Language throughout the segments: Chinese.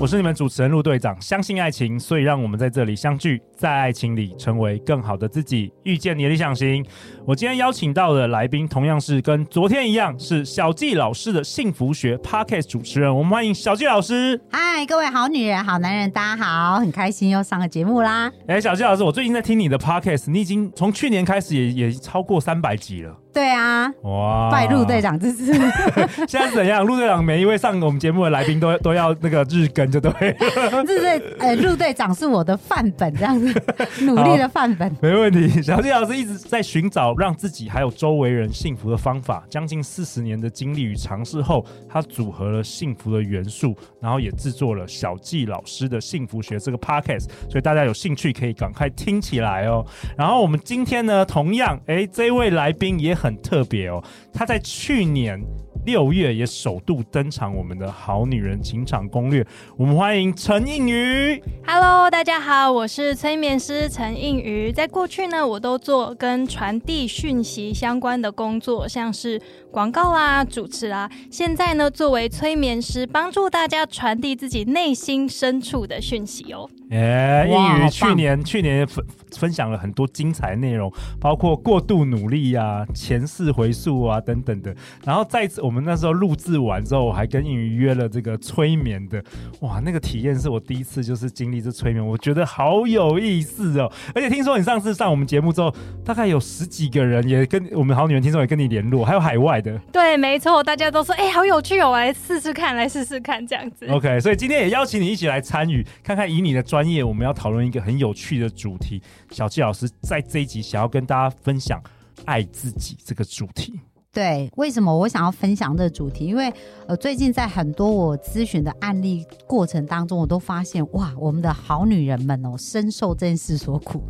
我是你们主持人陆队长。相信爱情，所以让我们在这里相聚，在爱情里成为更好的自己，遇见你的理想型。我今天邀请到的来宾，同样是跟昨天一样，是小纪老师的幸福学 Podcast 主持人。我们欢迎小纪老师。嗨，各位好女人、好男人，大家好，很开心又上个节目啦。哎，小纪老师，我最近在听你的 Podcast，你已经从去年开始也也超过三百集了。对啊，哇！拜陆队长支持。现在是怎样？陆队长每一位上我们节目的来宾都都要那个日更，就对。日队，呃，陆队长是我的范本，这样子 努力的范本。没问题。小纪老师一直在寻找让自己还有周围人幸福的方法，将近四十年的经历与尝试后，他组合了幸福的元素，然后也制作了小纪老师的幸福学这个 podcast。所以大家有兴趣可以赶快听起来哦。然后我们今天呢，同样，哎，这位来宾也。很特别哦，他在去年六月也首度登场我们的好女人情场攻略，我们欢迎陈映瑜。Hello，大家好，我是催眠师陈映瑜。在过去呢，我都做跟传递讯息相关的工作，像是广告啦、主持啦。现在呢，作为催眠师，帮助大家传递自己内心深处的讯息哦。哎，英语去年去年分分享了很多精彩内容，包括过度努力啊、前世回溯啊等等的。然后再次，我们那时候录制完之后，我还跟英语约了这个催眠的，哇，那个体验是我第一次就是经历这催眠，我觉得好有意思哦。而且听说你上次上我们节目之后，大概有十几个人也跟我们好女人听众也跟你联络，还有海外的。对，没错，大家都说哎、欸，好有趣哦，来试试看，来试试看这样子。OK，所以今天也邀请你一起来参与，看看以你的专专业，我们要讨论一个很有趣的主题。小纪老师在这一集想要跟大家分享爱自己这个主题。对，为什么我想要分享这个主题？因为呃，最近在很多我咨询的案例过程当中，我都发现哇，我们的好女人们哦，深受这件事所苦。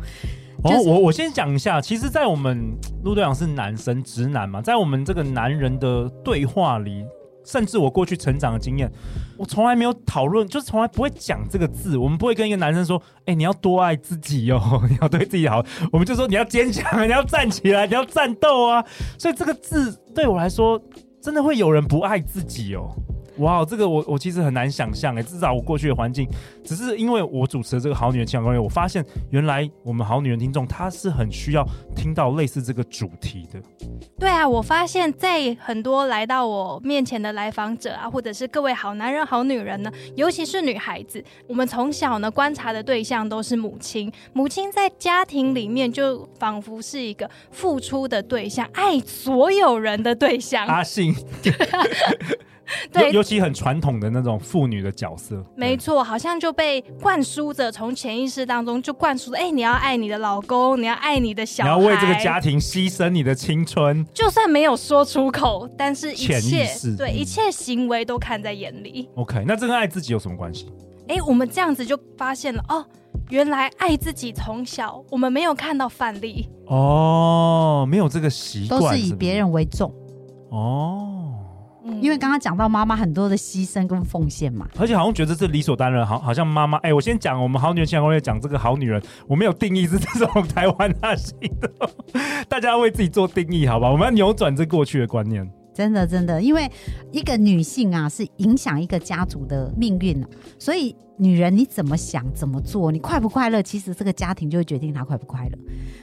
哦，我我先讲一下，其实，在我们陆队长是男生直男嘛，在我们这个男人的对话里。甚至我过去成长的经验，我从来没有讨论，就是从来不会讲这个字。我们不会跟一个男生说：“哎、你要多爱自己、哦，你要对自己好。”我们就说：“你要坚强，你要站起来，你要战斗啊！”所以这个字对我来说，真的会有人不爱自己哦。哇这个我我其实很难想象哎，至少我过去的环境，只是因为我主持的这个好女人情场攻略，我发现原来我们好女人听众她是很需要听到类似这个主题的。对啊，我发现在很多来到我面前的来访者啊，或者是各位好男人好女人呢，尤其是女孩子，我们从小呢观察的对象都是母亲，母亲在家庭里面就仿佛是一个付出的对象，爱所有人的对象。阿信。对，尤其很传统的那种妇女的角色，没错，好像就被灌输着，从潜意识当中就灌输着，哎，你要爱你的老公，你要爱你的小孩，你要为这个家庭牺牲你的青春，就算没有说出口，但是一切对一切行为都看在眼里。OK，那这跟爱自己有什么关系？哎，我们这样子就发现了，哦，原来爱自己从小我们没有看到范例。哦，没有这个习惯，都是以别人为重。哦。因为刚刚讲到妈妈很多的牺牲跟奉献嘛，而且好像觉得这理所当然，好，好像妈妈。哎，我先讲我们好女人情场攻略讲这个好女人，我没有定义是这种台湾大型的，大家要为自己做定义，好吧？我们要扭转这过去的观念。真的，真的，因为一个女性啊，是影响一个家族的命运，所以女人你怎么想怎么做，你快不快乐，其实这个家庭就会决定她快不快乐。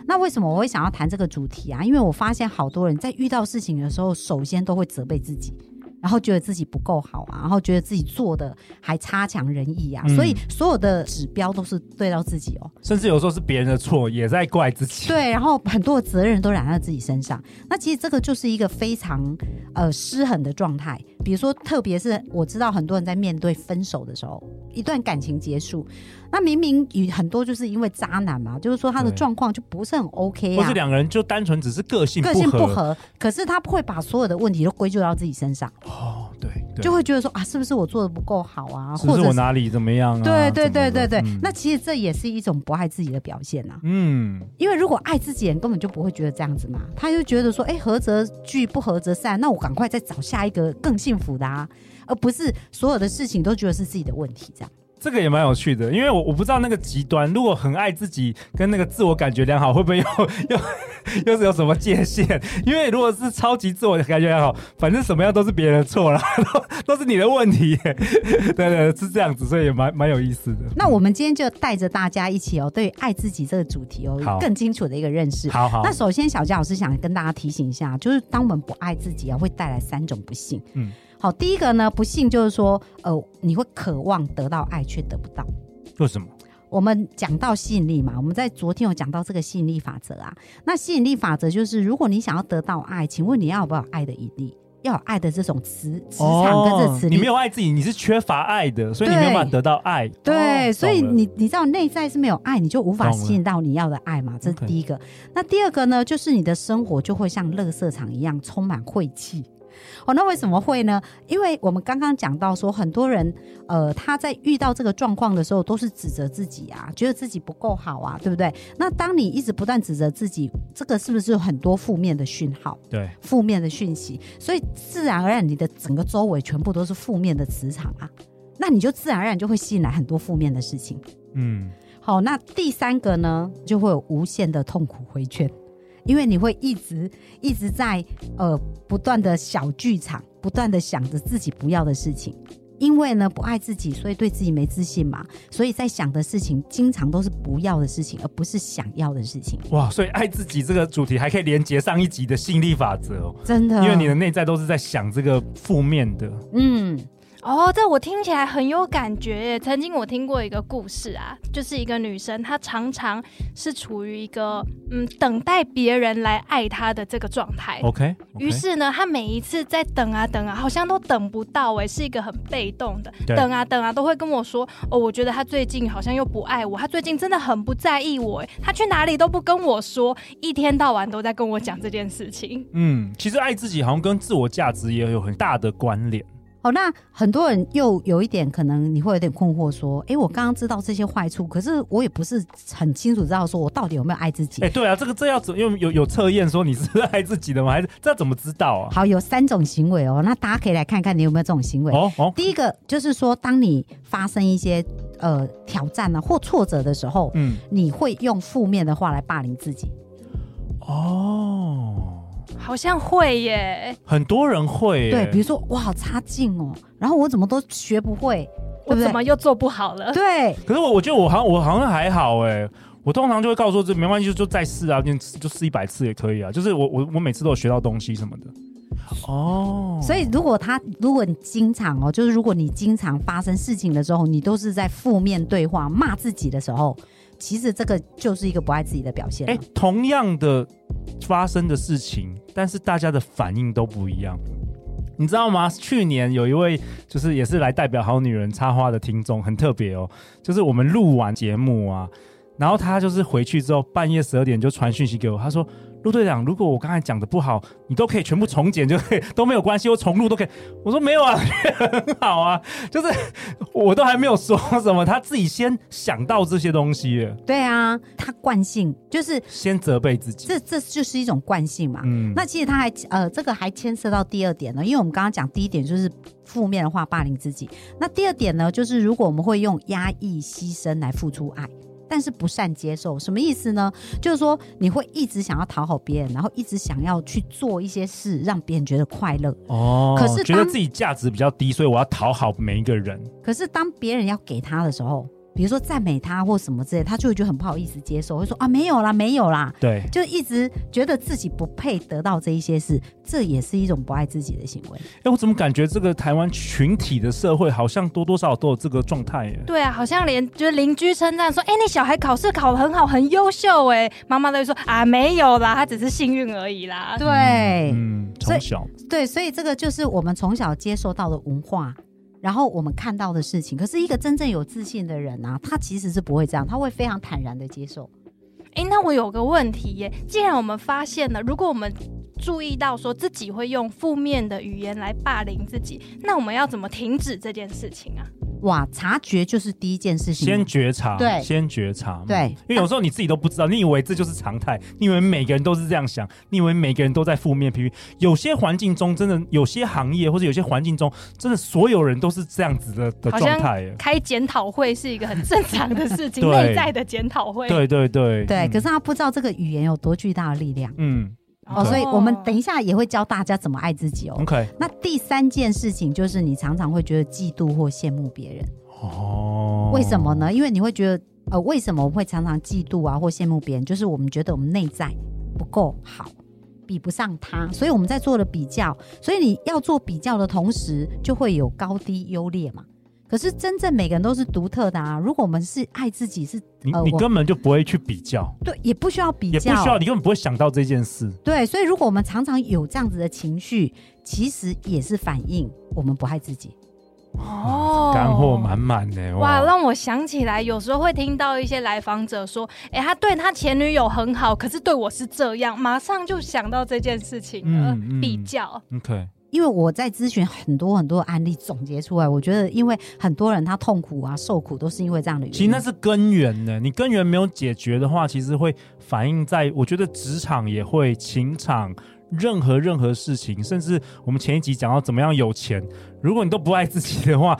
那为什么我会想要谈这个主题啊？因为我发现好多人在遇到事情的时候，首先都会责备自己。然后觉得自己不够好啊，然后觉得自己做的还差强人意啊，嗯、所以所有的指标都是对到自己哦，甚至有时候是别人的错，也在怪自己。对，然后很多的责任都揽在自己身上。那其实这个就是一个非常呃失衡的状态。比如说，特别是我知道很多人在面对分手的时候，一段感情结束。那明明与很多就是因为渣男嘛，就是说他的状况就不是很 OK 啊，或是两个人就单纯只是个性个性不合，可是他不会把所有的问题都归咎到自己身上。哦，对。就会觉得说啊，是不是我做的不够好啊？是不是我哪里怎么样啊？对对对对对，嗯、那其实这也是一种不爱自己的表现呐、啊。嗯，因为如果爱自己人根本就不会觉得这样子嘛，他就觉得说，哎、欸，合则聚，不合则散，那我赶快再找下一个更幸福的啊，而不是所有的事情都觉得是自己的问题这样。这个也蛮有趣的，因为我我不知道那个极端，如果很爱自己跟那个自我感觉良好，会不会又 又又是有什么界限？因为如果是超级自我感觉良好，反正什么样都是别人的错了，都是你的问题。对，对对，是这样子，所以也蛮蛮有意思的。那我们今天就带着大家一起哦，对爱自己这个主题哦，好更清楚的一个认识。好好。那首先，小佳老师想跟大家提醒一下，就是当我们不爱自己啊，会带来三种不幸。嗯。好，第一个呢，不幸就是说，呃，你会渴望得到爱却得不到。为什么？我们讲到吸引力嘛，我们在昨天有讲到这个吸引力法则啊。那吸引力法则就是，如果你想要得到爱，请问你要不要爱的引力？要有爱的这种磁磁场跟这磁力。哦，你没有爱自己，你是缺乏爱的，所以你没有办法得到爱。对，哦，所以你你知道内在是没有爱，你就无法吸引到你要的爱嘛。这是第一个。那第二个呢，就是你的生活就会像垃圾场一样充满晦气。哦，那为什么会呢？因为我们刚刚讲到说，很多人，呃，他在遇到这个状况的时候，都是指责自己啊，觉得自己不够好啊，对不对？那当你一直不断指责自己，这个是不是有很多负面的讯号？对，负面的讯息，所以自然而然你的整个周围全部都是负面的磁场啊，那你就自然而然就会吸引来很多负面的事情。嗯，好，那第三个呢，就会有无限的痛苦回圈。因为你会一直一直在呃不断的小剧场，不断的想着自己不要的事情。因为呢不爱自己，所以对自己没自信嘛，所以在想的事情经常都是不要的事情，而不是想要的事情。哇，所以爱自己这个主题还可以连接上一集的吸引力法则哦，真的，因为你的内在都是在想这个负面的，嗯。哦，这我听起来很有感觉耶。曾经我听过一个故事啊，就是一个女生，她常常是处于一个嗯等待别人来爱她的这个状态。OK，于是呢，她每一次在等啊等啊，好像都等不到哎，是一个很被动的。等啊等啊，都会跟我说哦，我觉得他最近好像又不爱我，他最近真的很不在意我哎，他去哪里都不跟我说，一天到晚都在跟我讲这件事情。嗯，其实爱自己好像跟自我价值也有很大的关联。哦，那很多人又有一点可能你会有点困惑，说，哎，我刚刚知道这些坏处，可是我也不是很清楚知道说我到底有没有爱自己。哎，对啊，这个这要怎么有有有测验说你是爱自己的吗？还是 这要怎么知道啊？好，有三种行为哦，那大家可以来看看你有没有这种行为。哦哦，第一个就是说，当你发生一些呃挑战呢、啊、或挫折的时候，嗯，你会用负面的话来霸凌自己。哦。好像会耶，很多人会耶。对，比如说我好差劲哦，然后我怎么都学不会，我怎么又做不好了？对。可是我我觉得我好像我好像还好哎，我通常就会告诉说这没关系，就就再试啊，就就试一百次也可以啊。就是我我我每次都有学到东西什么的。哦。所以如果他如果你经常哦，就是如果你经常发生事情的时候，你都是在负面对话骂自己的时候，其实这个就是一个不爱自己的表现。哎，同样的发生的事情。但是大家的反应都不一样，你知道吗？去年有一位就是也是来代表好女人插花的听众，很特别哦。就是我们录完节目啊，然后他就是回去之后半夜十二点就传讯息给我，他说。陆队长，如果我刚才讲的不好，你都可以全部重剪，就可以都没有关系，我重录都可以。我说没有啊，很好啊，就是我都还没有说什么，他自己先想到这些东西。对啊，他惯性就是先责备自己，这这就是一种惯性嘛。嗯，那其实他还呃，这个还牵涉到第二点呢，因为我们刚刚讲第一点就是负面的话霸凌自己，那第二点呢，就是如果我们会用压抑、牺牲来付出爱。但是不善接受，什么意思呢？就是说你会一直想要讨好别人，然后一直想要去做一些事，让别人觉得快乐。哦，可是觉得自己价值比较低，所以我要讨好每一个人。可是当别人要给他的时候。比如说赞美他或什么之类，他就会觉得很不好意思接受，会说啊没有啦，没有啦，对，就一直觉得自己不配得到这一些事，这也是一种不爱自己的行为。哎、欸，我怎么感觉这个台湾群体的社会好像多多少少都有这个状态耶？对啊，好像连就是邻居称赞说，哎、欸，你小孩考试考得很好，很优秀，哎，妈妈都会说啊没有啦，他只是幸运而已啦。对，嗯，从小对，所以这个就是我们从小接受到的文化。然后我们看到的事情，可是一个真正有自信的人啊，他其实是不会这样，他会非常坦然的接受。哎，那我有个问题耶，既然我们发现了，如果我们注意到说自己会用负面的语言来霸凌自己，那我们要怎么停止这件事情啊？哇，察觉就是第一件事情，先觉察，对，先觉察，对，因为有时候你自己都不知道，你以为这就是常态，你以为每个人都是这样想，你以为每个人都在负面批评，有些环境中真的，有些行业或者有些环境中，真的所有人都是这样子的的状态。开检讨会是一个很正常的事情，对内在的检讨会，对对对对，可是他不知道这个语言有多巨大的力量，嗯。哦，所以我们等一下也会教大家怎么爱自己哦。OK。那第三件事情就是，你常常会觉得嫉妒或羡慕别人。哦。为什么呢？因为你会觉得，呃，为什么我们会常常嫉妒啊或羡慕别人？就是我们觉得我们内在不够好，比不上他，所以我们在做了比较。所以你要做比较的同时，就会有高低优劣嘛。可是真正每个人都是独特的啊！如果我们是爱自己是，是你你根本就不会去比较，对，也不需要比较，也不需要，你根本不会想到这件事。对，所以如果我们常常有这样子的情绪，其实也是反映我们不爱自己。哦，干货满满的哇！哇，让我想起来，有时候会听到一些来访者说：“哎、欸，他对他前女友很好，可是对我是这样。”马上就想到这件事情了，嗯嗯、比较。OK。因为我在咨询很多很多案例总结出来，我觉得因为很多人他痛苦啊、受苦都是因为这样的原因。其实那是根源呢，你根源没有解决的话，其实会反映在我觉得职场也会、情场任何任何事情，甚至我们前一集讲到怎么样有钱，如果你都不爱自己的话。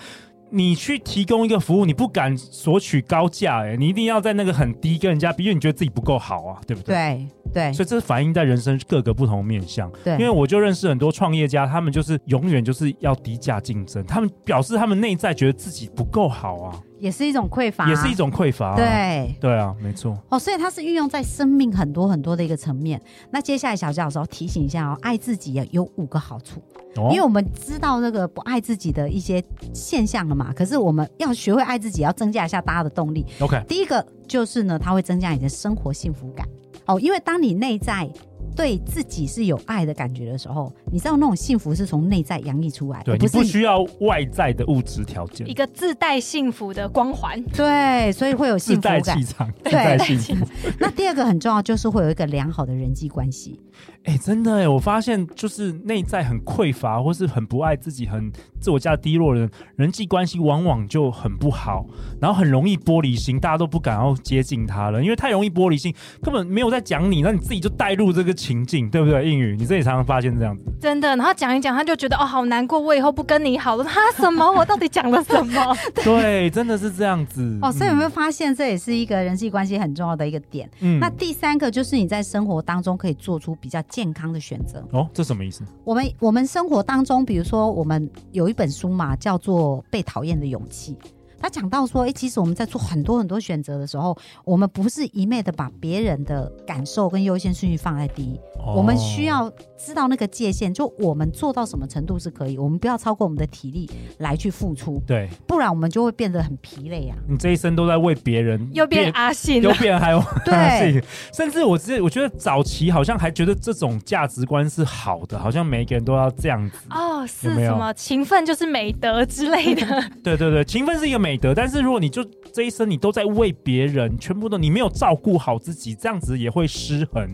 你去提供一个服务，你不敢索取高价，哎，你一定要在那个很低跟人家比，因为你觉得自己不够好啊，对不对？对对，所以这是反映在人生各个不同面向。对，因为我就认识很多创业家，他们就是永远就是要低价竞争，他们表示他们内在觉得自己不够好啊。也是一种匮乏，也是一种匮乏。对，对啊，没错。哦，所以它是运用在生命很多很多的一个层面。那接下来小教授提醒一下哦，爱自己有五个好处，因为我们知道那个不爱自己的一些现象了嘛。可是我们要学会爱自己，要增加一下大家的动力。OK，第一个就是呢，它会增加你的生活幸福感。哦，因为当你内在。对自己是有爱的感觉的时候，你知道那种幸福是从内在洋溢出来的，对，不你不需要外在的物质条件，一个自带幸福的光环，对，所以会有幸福感，自带气场，对，自带幸福。那第二个很重要，就是会有一个良好的人际关系。哎，真的哎，我发现就是内在很匮乏，或是很不爱自己、很自我价值低落的人，人际关系往往就很不好，然后很容易玻璃心，大家都不敢要接近他了，因为太容易玻璃心，根本没有在讲你，那你自己就带入这个情境，对不对？英语，你自己常常发现这样子，真的。然后讲一讲，他就觉得哦，好难过，我以后不跟你好了。他什么？我到底讲了什么？对，真的是这样子。哦，所以有没有发现，这也是一个人际关系很重要的一个点？嗯，那第三个就是你在生活当中可以做出比较健康的选择。哦，这什么意思？我们我们生活当中，比如说我们有一本书嘛，叫做《被讨厌的勇气》。他讲到说，哎，其实我们在做很多很多选择的时候，我们不是一昧的把别人的感受跟优先顺序放在第一，哦，我们需要知道那个界限，就我们做到什么程度是可以，我们不要超过我们的体力来去付出，对，不然我们就会变得很疲累啊。你这一生都在为别人，又变阿信，又变还有对 阿信，甚至我之我觉得早期好像还觉得这种价值观是好的，好像每个人都要这样子。哦，是什么？勤奋就是美德之类的？对对对，勤奋是一个美德，但是如果你就这一生你都在为别人，全部都你没有照顾好自己，这样子也会失衡。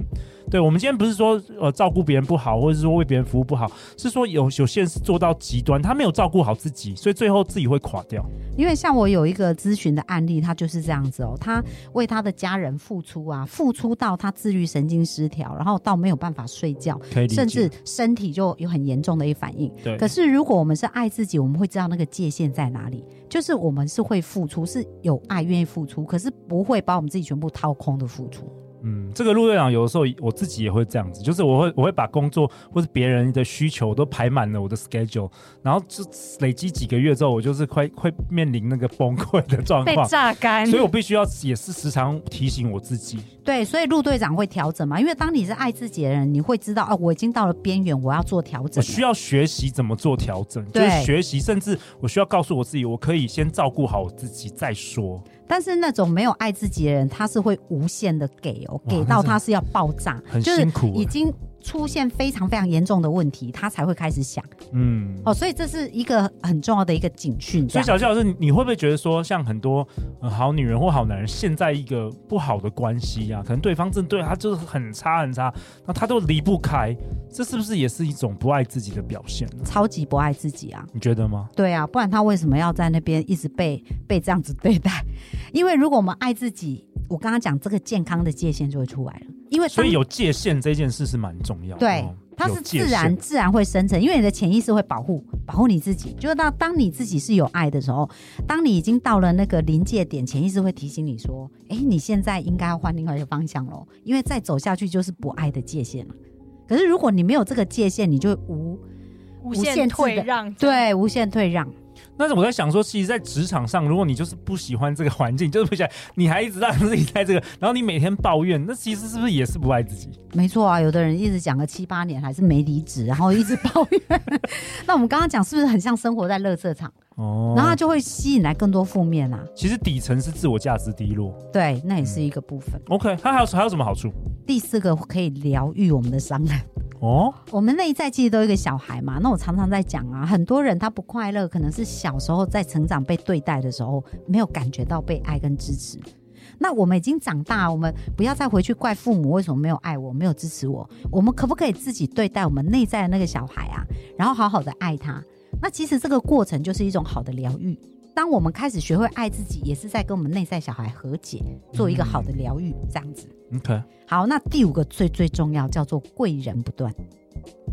对，我们今天不是说呃照顾别人不好，或者是说为别人服务不好，是说有有些人是做到极端，他没有照顾好自己，所以最后自己会垮掉。因为像我有一个咨询的案例，他就是这样子哦，他为他的家人付出啊，付出到他自律神经失调，然后到没有办法睡觉，甚至身体就有很严重的一反应。对。可是如果我们是爱自己，我们会知道那个界限在哪里，就是我们是会付出，是有爱愿意付出，可是不会把我们自己全部掏空的付出。嗯，这个陆队长有的时候我自己也会这样子，就是我会我会把工作或是别人的需求都排满了我的 schedule，然后就累积几个月之后，我就是快快面临那个崩溃的状况，被榨干，所以我必须要也是时常提醒我自己。对，所以陆队长会调整嘛，因为当你是爱自己的人，你会知道啊，我已经到了边缘，我要做调整。我需要学习怎么做调整，就是学习，甚至我需要告诉我自己，我可以先照顾好我自己再说。但是那种没有爱自己的人，他是会无限的给哦，给到他是要爆炸，很辛苦，就是已经出现非常非常严重的问题，他才会开始想。嗯，哦，所以这是一个很重要的一个警讯。所以小谢老师，你会不会觉得说，像很多、呃、好女人或好男人，现在一个不好的关系啊，可能对方正对他就是很差很差，那他都离不开，这是不是也是一种不爱自己的表现呢？超级不爱自己啊！你觉得吗？对啊，不然他为什么要在那边一直被被这样子对待？因为如果我们爱自己，我刚刚讲这个健康的界限就会出来了。因为所以有界限这件事是蛮重要的。对。哦它是自然自然会生成，因为你的潜意识会保护保护你自己。就是当当你自己是有爱的时候，当你已经到了那个临界点，潜意识会提醒你说：“哎，你现在应该要换另外一个方向喽，因为再走下去就是不爱的界限了。”可是如果你没有这个界限，你就无无限退让，对，无限退让。但是我在想说，其实，在职场上，如果你就是不喜欢这个环境，就是不喜欢，你还一直让自己在这个，然后你每天抱怨，那其实是不是也是不爱自己？没错啊，有的人一直讲个七八年还是没离职，然后一直抱怨。那我们刚刚讲是不是很像生活在垃圾场？哦，然后他就会吸引来更多负面啊。其实底层是自我价值低落，对，那也是一个部分。嗯、OK，它还有还有什么好处？第四个可以疗愈我们的伤痕。哦，我们内在其实都有一个小孩嘛。那我常常在讲啊，很多人他不快乐，可能是小时候在成长被对待的时候没有感觉到被爱跟支持。那我们已经长大，我们不要再回去怪父母为什么没有爱我，没有支持我。我们可不可以自己对待我们内在的那个小孩啊？然后好好的爱他。那其实这个过程就是一种好的疗愈。当我们开始学会爱自己，也是在跟我们内在小孩和解，做一个好的疗愈，这样子。OK，好，那第五个最最重要叫做贵人不断，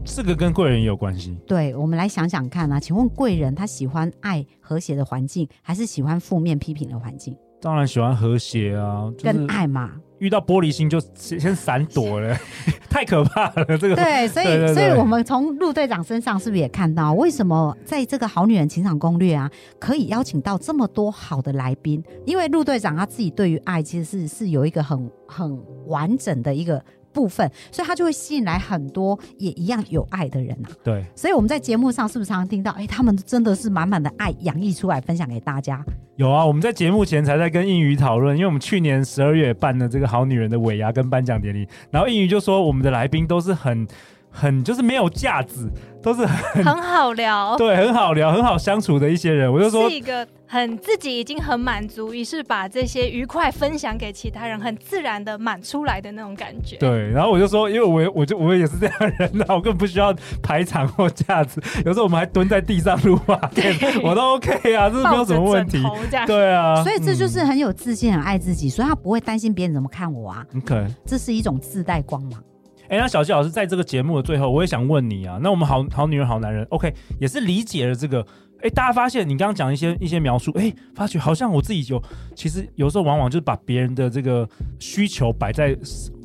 这个跟贵人也有关系。对，我们来想想看啊，请问贵人他喜欢爱和谐的环境，还是喜欢负面批评的环境？当然喜欢和谐啊，就是、跟爱嘛。遇到玻璃心就先闪躲了，太可怕了。这个对，所以所以我们从陆队长身上是不是也看到，为什么在这个好女人情场攻略啊，可以邀请到这么多好的来宾？因为陆队长他自己对于爱其实是是有一个很很完整的一个。部分，所以他就会吸引来很多也一样有爱的人啊。对，所以我们在节目上是不是常常听到，哎，他们真的是满满的爱洋溢出来，分享给大家？有啊，我们在节目前才在跟应宇讨论，因为我们去年十二月办的这个好女人的尾牙跟颁奖典礼，然后应宇就说我们的来宾都是很。很就是没有架子，都是很很好聊，对，很好聊，很好相处的一些人。我就说是一个很自己已经很满足，于是把这些愉快分享给其他人，很自然的满出来的那种感觉。对，然后我就说，因为我我就我也是这样的人，那我根本不需要排场或架子，有时候我们还蹲在地上录话，我都 OK 啊，这是没有什么问题。对啊，所以这就是很有自信、很爱自己，所以他不会担心别人怎么看我啊。OK，这是一种自带光芒。哎，那小纪老师在这个节目的最后，我也想问你啊。那我们好好女人、好男人，OK，也是理解了这个。哎，大家发现你刚刚讲一些一些描述，哎，发觉好像我自己有，其实有时候往往就是把别人的这个需求摆在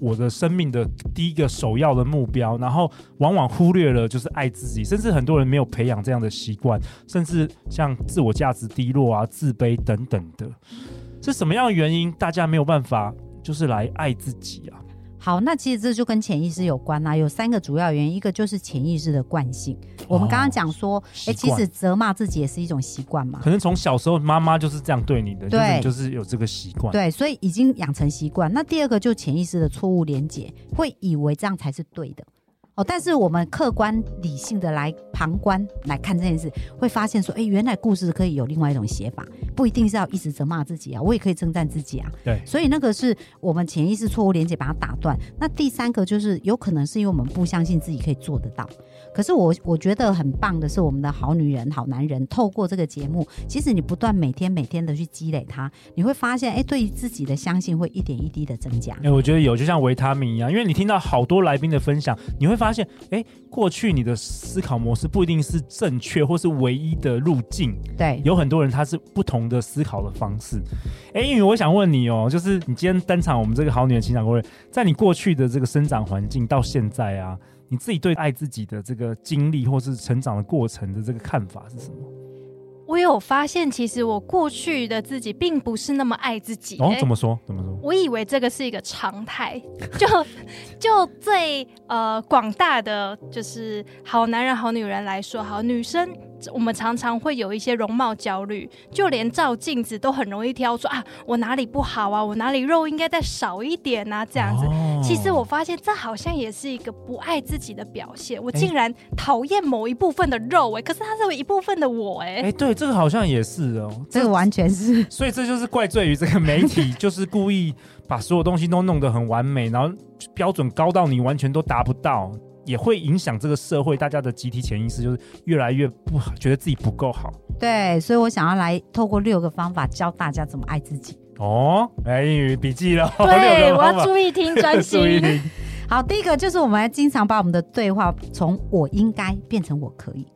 我的生命的第一个首要的目标，然后往往忽略了就是爱自己，甚至很多人没有培养这样的习惯，甚至像自我价值低落啊、自卑等等的，是什么样的原因？大家没有办法就是来爱自己啊？好，那其实这就跟潜意识有关啦、啊。有三个主要原因，一个就是潜意识的惯性。哦、我们刚刚讲说，哎、欸，其实责骂自己也是一种习惯嘛。可能从小时候妈妈就是这样对你的，对，就是、就是有这个习惯。对，所以已经养成习惯。那第二个就潜意识的错误连结，会以为这样才是对的。哦，但是我们客观理性的来旁观来看这件事，会发现说，哎，原来故事可以有另外一种写法，不一定是要一直责骂自己啊，我也可以称赞自己啊。对，所以那个是我们潜意识错误连接把它打断。那第三个就是有可能是因为我们不相信自己可以做得到。可是我我觉得很棒的是，我们的好女人、好男人透过这个节目，其实你不断每天每天的去积累它，你会发现，哎，对于自己的相信会一点一滴的增加。哎，我觉得有，就像维他命一样，因为你听到好多来宾的分享，你会发现，哎，过去你的思考模式不一定是正确或是唯一的路径。对，有很多人他是不同的思考的方式。哎，因为我想问你哦，就是你今天登场我们这个好女人情感攻略，在你过去的这个生长环境到现在啊。你自己对爱自己的这个经历，或是成长的过程的这个看法是什么？我有发现，其实我过去的自己并不是那么爱自己。哦，怎么说？怎么说？我以为这个是一个常态，就就最呃广大的就是好男人、好女人来说，好女生。我们常常会有一些容貌焦虑，就连照镜子都很容易挑说啊，我哪里不好啊，我哪里肉应该再少一点啊，这样子。其实我发现这好像也是一个不爱自己的表现。我竟然讨厌某一部分的肉哎、欸，可是它是有一部分的我哎、欸。哎，对，这个好像也是哦，这个完全是。所以这就是怪罪于这个媒体，就是故意把所有东西都弄得很完美，然后标准高到你完全都达不到。也会影响这个社会，大家的集体潜意识就是越来越不好，觉得自己不够好。对，所以我想要来透过六个方法教大家怎么爱自己。哦，来英语笔记了。对，我要注意听，专心。注意听。好，第一个就是我们还经常把我们的对话从“我应该”变成“我可以”。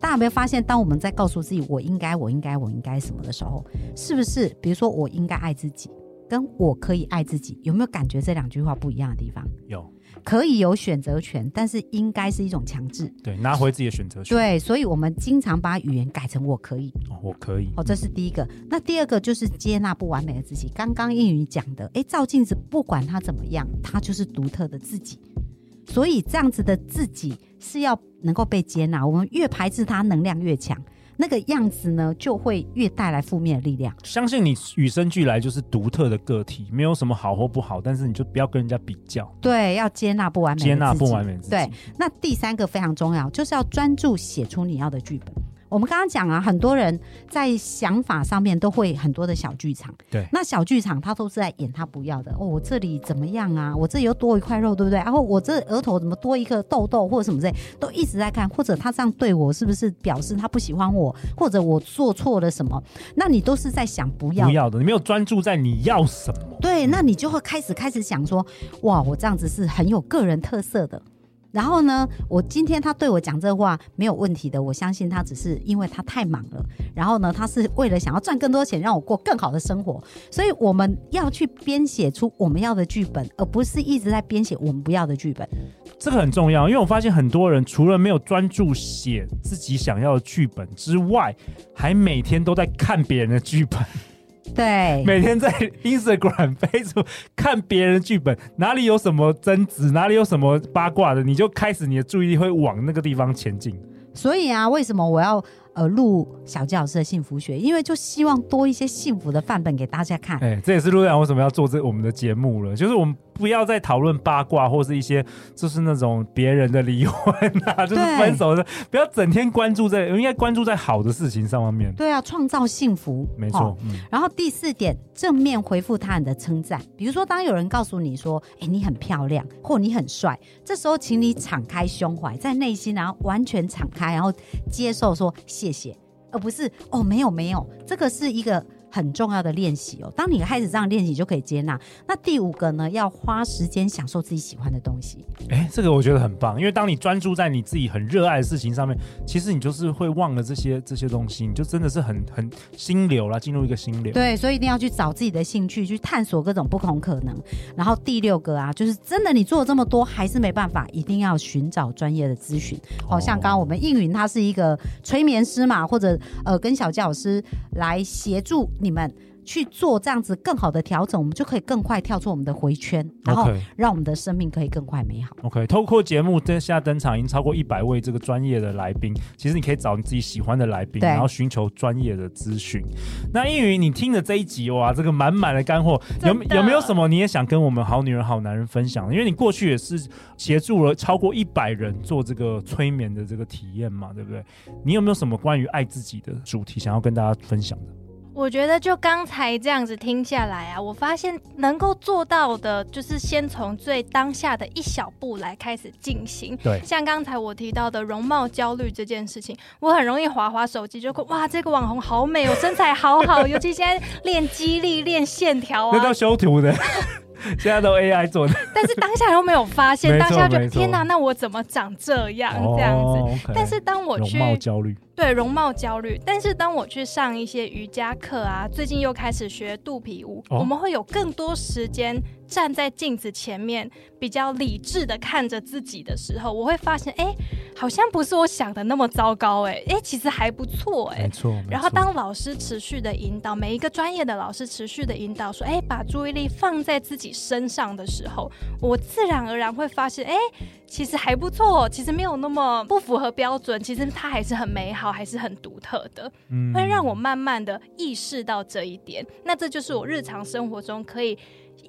大家有没有发现，当我们在告诉自己“我应该，我应该，我应该什么”的时候，是不是？比如说，我应该爱自己，跟我可以爱自己，有没有感觉这两句话不一样的地方？有。可以有选择权，但是应该是一种强制。对，拿回自己的选择权。对，所以我们经常把语言改成“我可以”。哦，我可以。哦，这是第一个。那第二个就是接纳不完美的自己。刚刚英语讲的，哎，照镜子，不管他怎么样，他就是独特的自己。所以这样子的自己是要能够被接纳。我们越排斥他，能量越强。那个样子呢，就会越带来负面的力量。相信你与生俱来就是独特的个体，没有什么好或不好，但是你就不要跟人家比较。对，要接纳不完美，接纳不完美。对，那第三个非常重要，就是要专注写出你要的剧本。我们刚刚讲啊，很多人在想法上面都会很多的小剧场。对，那小剧场他都是在演他不要的。哦，我这里怎么样啊？我这里又多一块肉，对不对？然后我这额头怎么多一个痘痘或者什么之类，都一直在看。或者他这样对我，是不是表示他不喜欢我？或者我做错了什么？那你都是在想不要的，不要的，你没有专注在你要什么。对，那你就会开始开始想说，哇，我这样子是很有个人特色的。然后呢，我今天他对我讲这话没有问题的，我相信他只是因为他太忙了。然后呢，他是为了想要赚更多钱，让我过更好的生活。所以我们要去编写出我们要的剧本，而不是一直在编写我们不要的剧本。这个很重要，因为我发现很多人除了没有专注写自己想要的剧本之外，还每天都在看别人的剧本。对，每天在 Instagram、Facebook 看别人剧本，哪里有什么争执，哪里有什么八卦的，你就开始你的注意力会往那个地方前进。所以啊，为什么我要呃录小纪老师的幸福学？因为就希望多一些幸福的范本给大家看。哎，这也是陆队长为什么要做这我们的节目了，就是我们。不要再讨论八卦，或是一些就是那种别人的离婚啊，就是分手的，不要整天关注在，应该关注在好的事情上面。对啊，创造幸福，没错。哦嗯、然后第四点，正面回复他人的称赞，比如说当有人告诉你说：“哎，你很漂亮，或你很帅”，这时候请你敞开胸怀，在内心然后完全敞开，然后接受说谢谢谢，而不是哦没有没有，这个是一个。很重要的练习哦，当你开始这样练习，就可以接纳。那第五个呢，要花时间享受自己喜欢的东西。哎，这个我觉得很棒，因为当你专注在你自己很热爱的事情上面，其实你就是会忘了这些这些东西，你就真的是很很心流了，进入一个心流。对，所以一定要去找自己的兴趣，去探索各种不同可能。然后第六个啊，就是真的你做了这么多还是没办法，一定要寻找专业的咨询。好、哦、像刚刚我们应云他是一个催眠师嘛，或者呃跟小教老师来协助。你们去做这样子更好的调整，我们就可以更快跳出我们的回圈，然后让我们的生命可以更快美好。OK，透过节目现在登场已经超过一百位这个专业的来宾，其实你可以找你自己喜欢的来宾，然后寻求专业的咨询。那英语你听的这一集哇，这个满满的干货，有有没有什么你也想跟我们好女人好男人分享？因为你过去也是协助了超过一百人做这个催眠的这个体验嘛，对不对？你有没有什么关于爱自己的主题想要跟大家分享的？我觉得就刚才这样子听下来啊，我发现能够做到的，就是先从最当下的一小步来开始进行。对，像刚才我提到的容貌焦虑这件事情，我很容易滑滑手机，就会哇，这个网红好美，我身材好好，尤其现在练肌力、练线条啊，那都修图的。现在都 AI 做的，但是当下又没有发现，当下就天哪，那我怎么长这样？这样子。但是当我去容貌焦虑，对容貌焦虑，但是当我去上一些瑜伽课啊，最近又开始学肚皮舞，哦、我们会有更多时间站在镜子前面，比较理智的看着自己的时候，我会发现，哎、欸，好像不是我想的那么糟糕、欸，哎，哎，其实还不错、欸，哎，没错。然后当老师持续的引导，每一个专业的老师持续的引导，说，哎、欸，把注意力放在自己身上的时候，我自然而然会发现，哎、欸，其实还不错，其实没有那么不符合标准，其实它还是很美好，还是很独特的，嗯，会让我慢慢的意识到这一点。那这就是我日常生活中可以。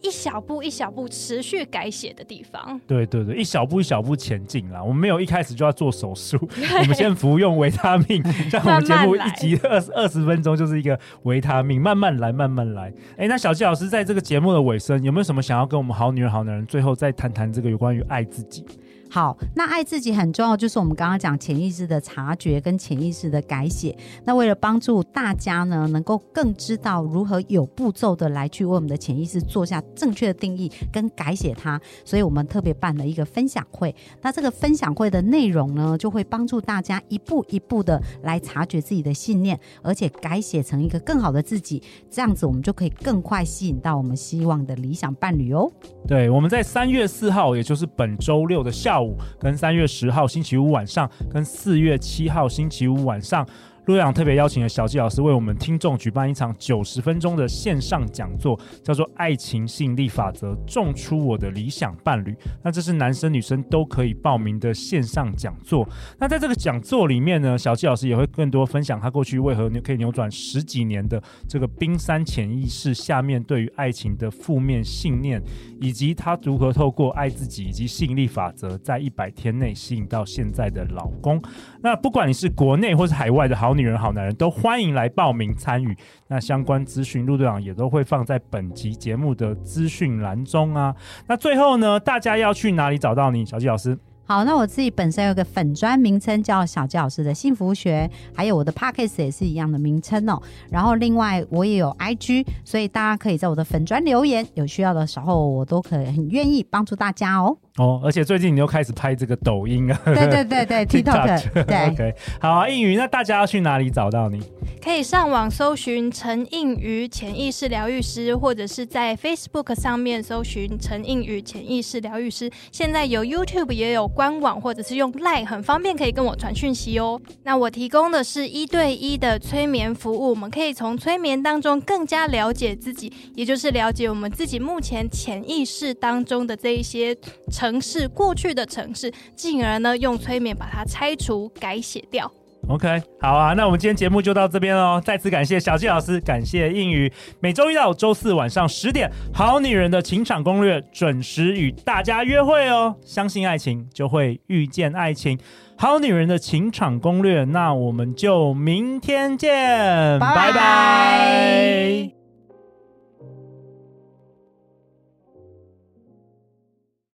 一小步一小步持续改写的地方。对对对，一小步一小步前进啦。我们没有一开始就要做手术，我们先服用维他命。像我们节目一集二十二十分钟就是一个维他命，慢慢来，慢慢来。哎，那小纪老师在这个节目的尾声，有没有什么想要跟我们好女人、好男人最后再谈谈这个有关于爱自己？好，那爱自己很重要，就是我们刚刚讲潜意识的察觉跟潜意识的改写。那为了帮助大家呢，能够更知道如何有步骤的来去为我们的潜意识做下正确的定义跟改写它，所以我们特别办了一个分享会。那这个分享会的内容呢，就会帮助大家一步一步的来察觉自己的信念，而且改写成一个更好的自己。这样子，我们就可以更快吸引到我们希望的理想伴侣哦。对，我们在三月四号，也就是本周六的下五，跟三月十号星期五晚上，跟四月七号星期五晚上。陆队长特别邀请了小纪老师为我们听众举办一场九十分钟的线上讲座，叫做《爱情吸引力法则：种出我的理想伴侣》。那这是男生女生都可以报名的线上讲座。那在这个讲座里面呢，小纪老师也会更多分享他过去为何可以扭转十几年的这个冰山潜意识下面对于爱情的负面信念，以及他如何透过爱自己以及吸引力法则，在一百天内吸引到现在的老公。那不管你是国内或是海外的好女人、好男人，都欢迎来报名参与。那相关资讯，陆队长也都会放在本集节目的资讯栏中啊。那最后呢，大家要去哪里找到你，小纪老师？好，那我自己本身有个粉专名称叫小纪老师的幸福学，还有我的 Podcast 也是一样的名称哦。然后另外我也有 IG，所以大家可以在我的粉专留言，有需要的时候我都可以很愿意帮助大家哦。哦，而且最近你又开始拍这个抖音啊？对对对对，TikTok。对，OK，好啊，映瑜，那大家要去哪里找到你？可以上网搜寻陈应瑜潜意识疗愈师，或者是在 Facebook 上面搜寻陈应瑜潜意识疗愈师。现在有 YouTube 也有官网，或者是用 Line，很方便可以跟我传讯息哦。那我提供的是一对一的催眠服务，我们可以从催眠当中更加了解自己，也就是了解我们自己目前潜意识当中的这一些成。城市过去的城市，进而呢用催眠把它拆除、改写掉。OK，好啊，那我们今天节目就到这边喽。再次感谢小纪老师，感谢应宇。每周一到周四晚上十点，《好女人的情场攻略》准时与大家约会哦。相信爱情，就会遇见爱情。《好女人的情场攻略》，那我们就明天见，拜拜。